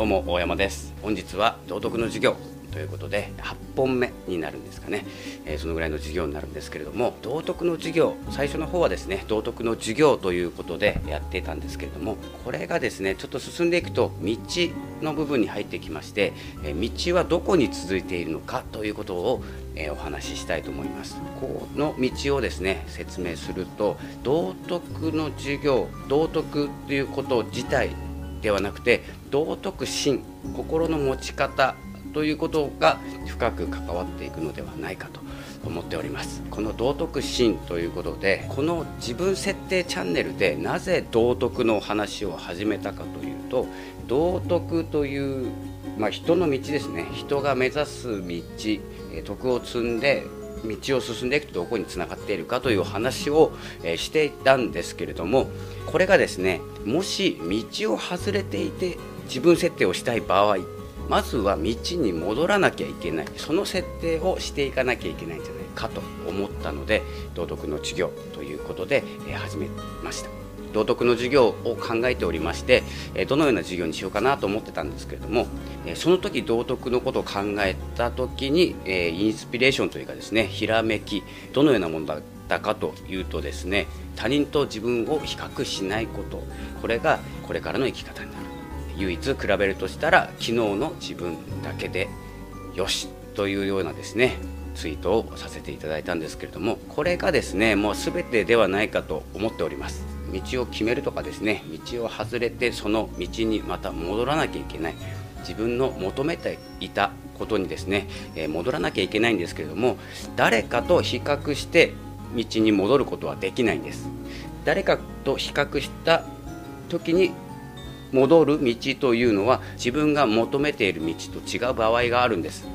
どうも大山です。本日は道徳の授業ということで8本目になるんですかね、えー、そのぐらいの授業になるんですけれども道徳の授業最初の方はですね道徳の授業ということでやっていたんですけれどもこれがですねちょっと進んでいくと道の部分に入ってきまして、え、道はどこに続いているのかということを、え、お話ししたいと思います。この道をですね説明すると道徳の授業道徳ということ自体ではなくて道徳心心の持ち方ということが深く関わっていくのではないかと思っております。この道徳心ということでこの自分設定チャンネルでなぜ道徳の話を始めたかというと道徳という、まあ、人の道ですね。人が目指す道徳を積んで道を進んでいくとどこにつながっているかという話を、えしていたんですけれどもこれがですねもし道を外れていて自分設定をしたい場合まずは道に戻らなきゃいけない。その設定をしていかなきゃいけないんじゃないかと思ったので道徳の授業ということで、え始めました。道徳の授業を考えておりましてどのような授業にしようかなと思ってたんですけれどもその時道徳のことを考えた時にインスピレーションというかですねひらめきどのようなものだったかというとですね他人と自分を比較しないことこれがこれからの生き方になる。唯一比べるとしたら昨日の自分だけでよしというようなですねツイートをさせていただいたんですけれどもこれがですねもう全てではないかと思っております。道を決めるとかですね道を外れてその道にまた戻らなきゃいけない。自分の求めていたことにですね、え、戻らなきゃいけないんですけれども誰かと比較して道に戻ることはできないんです。誰かと比較した時に戻る道というのは自分が求めている道と違う場合があるんです。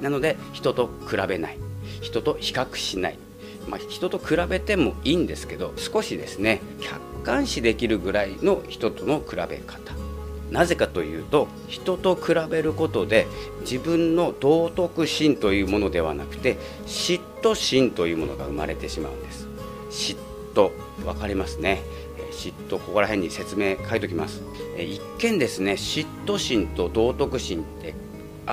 なので人と比べない。人と比較しない。まあ、人と比べてもいいんですけど少しですね客観視できるぐらいの人との比べ方。なぜかというと人と比べることで自分の道徳心というものではなくて嫉妬心というものが生まれてしまうんです。嫉妬分かりますね。嫉妬ここら辺に説明書いておきます。一見ですね嫉妬心と道徳心って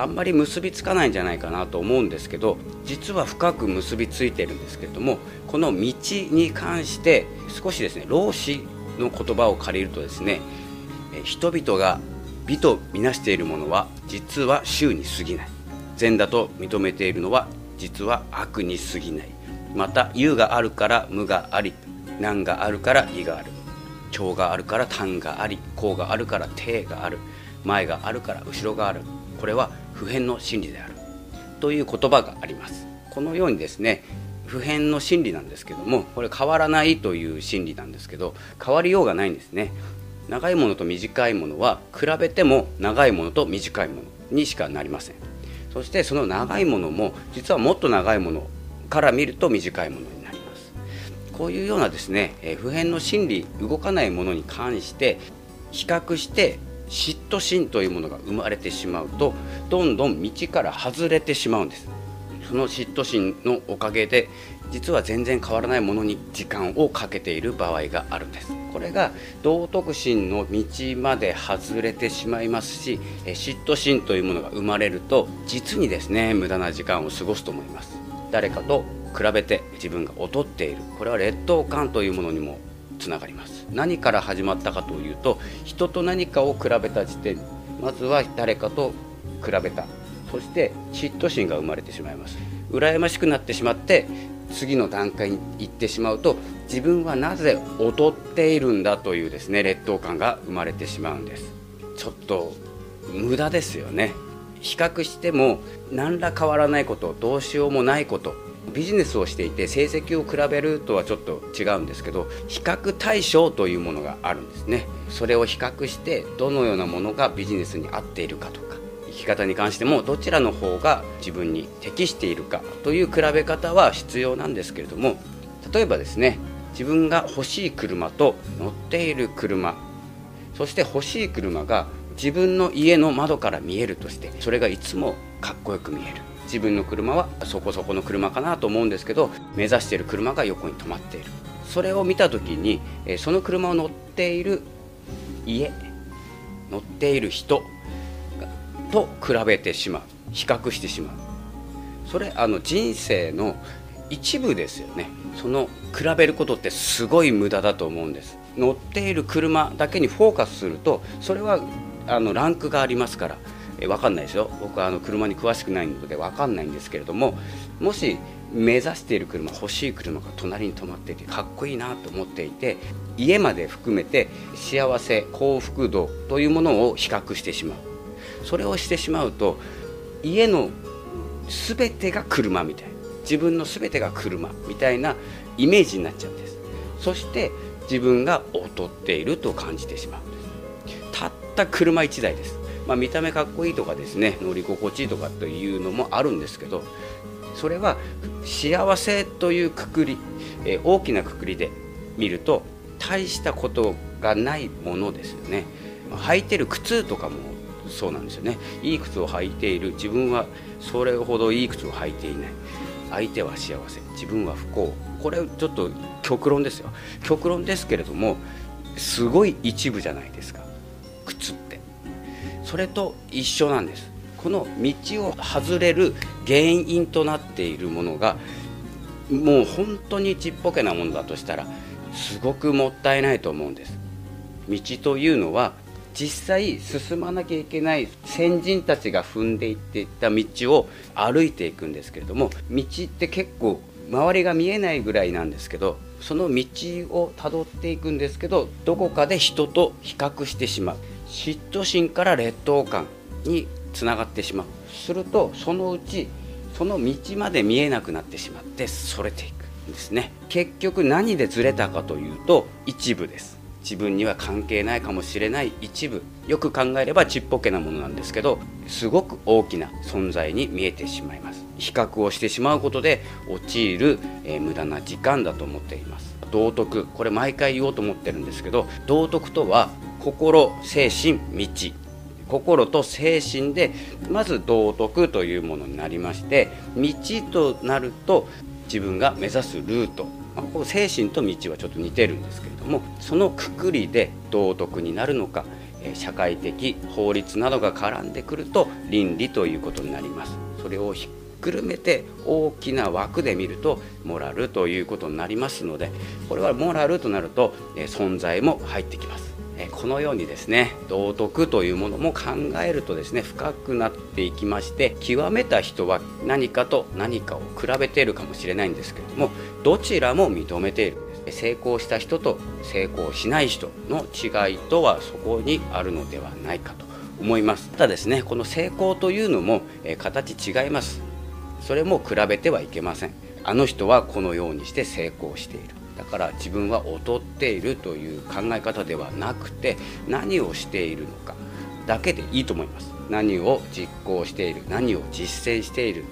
あんまり結びつかないんじゃないかなと思うんですけど実は深く結びついてるんですけれどもこの道に関して少しですね老子の言葉を借りるとですね人々が美とみなしているものは実は衆に過ぎない。善だと認めているのは実は悪に過ぎない。また有があるから無があり難があるから義がある。長があるから短があり甲があるから手がある。前があるから後ろがある。これは普遍の真理である。という言葉があります。このようにですね普遍の真理なんですけどもこれ変わらないという真理なんですけど変わりようがないんですね。長いものと短いものは比べても長いものと短いものにしかなりません。そしてその長いものも実はもっと長いものから見ると短いものになります。こういうようなですね普遍の真理動かないものに関して比較して嫉妬心というものが生まれてしまうとどんどん道から外れてしまうんです。その嫉妬心のおかげで実は全然変わらないものに時間をかけている場合があるんです。これが道徳心の道まで外れてしまいますし嫉妬心というものが生まれると実にですね無駄な時間を過ごすと思います。誰かと比べて自分が劣っている。これは劣等感というものにもつながります。何から始まったかというと人と何かを比べた時点まずは誰かと比べた。そして嫉妬心が生まれてしまいます。羨ましくなってしまって次の段階に行ってしまうと自分はなぜ劣っているんだというですね劣等感が生まれてしまうんです。ちょっと無駄ですよね。比較しても何ら変わらないことどうしようもないことビジネスをしていて成績を比べるとはちょっと違うんですけど比較対象というものがあるんですね。それを比較してどのようなものがビジネスに合っているかとか生き方に関してもどちらの方が自分に適しているかという比べ方は必要なんですけれども例えばですね自分が欲しい車と乗っている車そして欲しい車が自分の家の窓から見えるとしてそれがいつもかっこよく見える。自分の車はそこそこの車かなと思うんですけど目指している車が横に止まっている。それを見た時にその車を乗っている家乗っている人と比べてしまう。比較してしまう。それあの人生の一部ですよね。その比べることってすごい無駄だと思うんです。乗っている車だけにフォーカスするとそれはあのランクがありますから。え分かんないですよ僕はあの車に詳しくないので分かんないんですけれどももし目指している車欲しい車が隣に止まっていてかっこいいなと思っていて家まで含めて幸せ幸福度というものを比較してしまう。それをしてしまうと家の全てが車みたいな自分の全てが車みたいなイメージになっちゃうんです。そして自分が劣っていると感じてしまうんです。たった車1台です、まあ、見た目かっこいいとかですね乗り心地いいとかというのもあるんですけどそれは幸せというくくり、え大きなくくりで見ると大したことがないものですよね。履いてる靴とかもそうなんですよね。いい靴を履いている自分はそれほどいい靴を履いていない。相手は幸せ自分は不幸。これちょっと極論ですよ。極論ですけれどもすごい一部じゃないですか。靴って。それと一緒なんです。この道を外れる原因となっているものがもう本当にちっぽけなものだとしたらすごくもったいないと思うんです。道というのは実際進まなきゃいけない先人たちが踏んでいっていった道を歩いていくんですけれども道って結構周りが見えないぐらいなんですけどその道をたどっていくんですけどどこかで人と比較してしまう。嫉妬心から劣等感につながってしまう。するとそのうちその道まで見えなくなってしまってそれていくんですね。結局何でずれたかというと一部です。自分には関係ないかもしれない一部。よく考えればちっぽけなものなんですけどすごく大きな存在に見えてしまいます。比較をしてしまうことで陥る、えー、無駄な時間だと思っています。道徳。これ毎回言おうと思ってるんですけど道徳とは心精神道。心と精神でまず道徳というものになりまして道となると自分が目指すルート。まあ、こ精神と道はちょっと似てるんですけれどもそのくくりで道徳になるのか社会的法律などが絡んでくると倫理ということになります。それをひっくるめて大きな枠で見るとモラルということになりますのでこれはモラルとなると存在も入ってきます。このようにですね道徳というものも考えるとですね深くなっていきまして極めた人は何かと何かを比べているかもしれないんですけれどもどちらも認めている成功した人と成功しない人の違いとはそこにあるのではないかと思います。ただですねこの成功というのも、え形違います。それも比べてはいけません。あの人はこのようにして成功している。だから自分は劣っているという考え方ではなくて何をしているのかだけでいいと思います。何を実行している何を実践している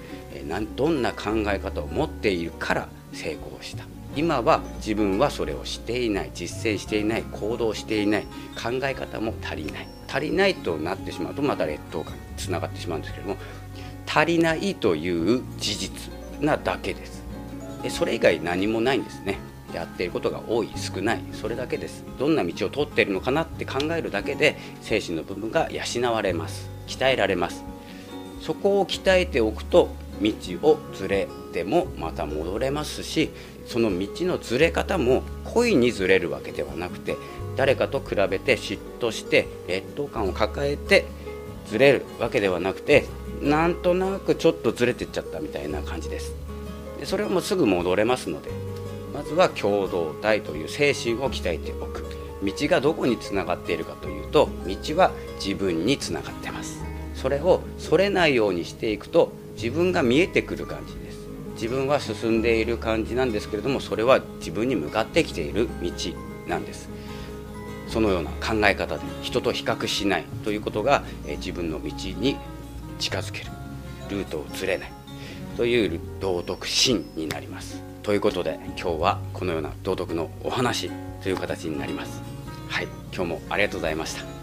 どんな考え方を持っているから成功した。今は自分はそれをしていない実践していない行動していない考え方も足りない。足りないとなってしまうとまた劣等感につながってしまうんですけども足りないという事実なだけです。それ以外何もないんですね。やっていることが多い少ない。それだけです。どんな道を通っているのかなって考えるだけで精神の部分が養われます。鍛えられます。そこを鍛えておくと道をずれてもまた戻れますしその道のずれ方も故意にずれるわけではなくて誰かと比べて嫉妬して劣等感を抱えてずれるわけではなくてなんとなくちょっとずれてっちゃったみたいな感じです。でそれはもうすぐ戻れますのでまずは共同体という精神を鍛えておく。道がどこにつながっているかというと道は自分につながってます。それをそれないようにしていくと自分が見えてくる感じです。自分は進んでいる感じなんですけれどもそれは自分に向かってきている道なんです。そのような考え方で人と比較しないということが自分の道に近づける。ルートをずれない。という道徳心になります。ということで今日はこのような道徳のお話という形になります。はい今日もありがとうございました。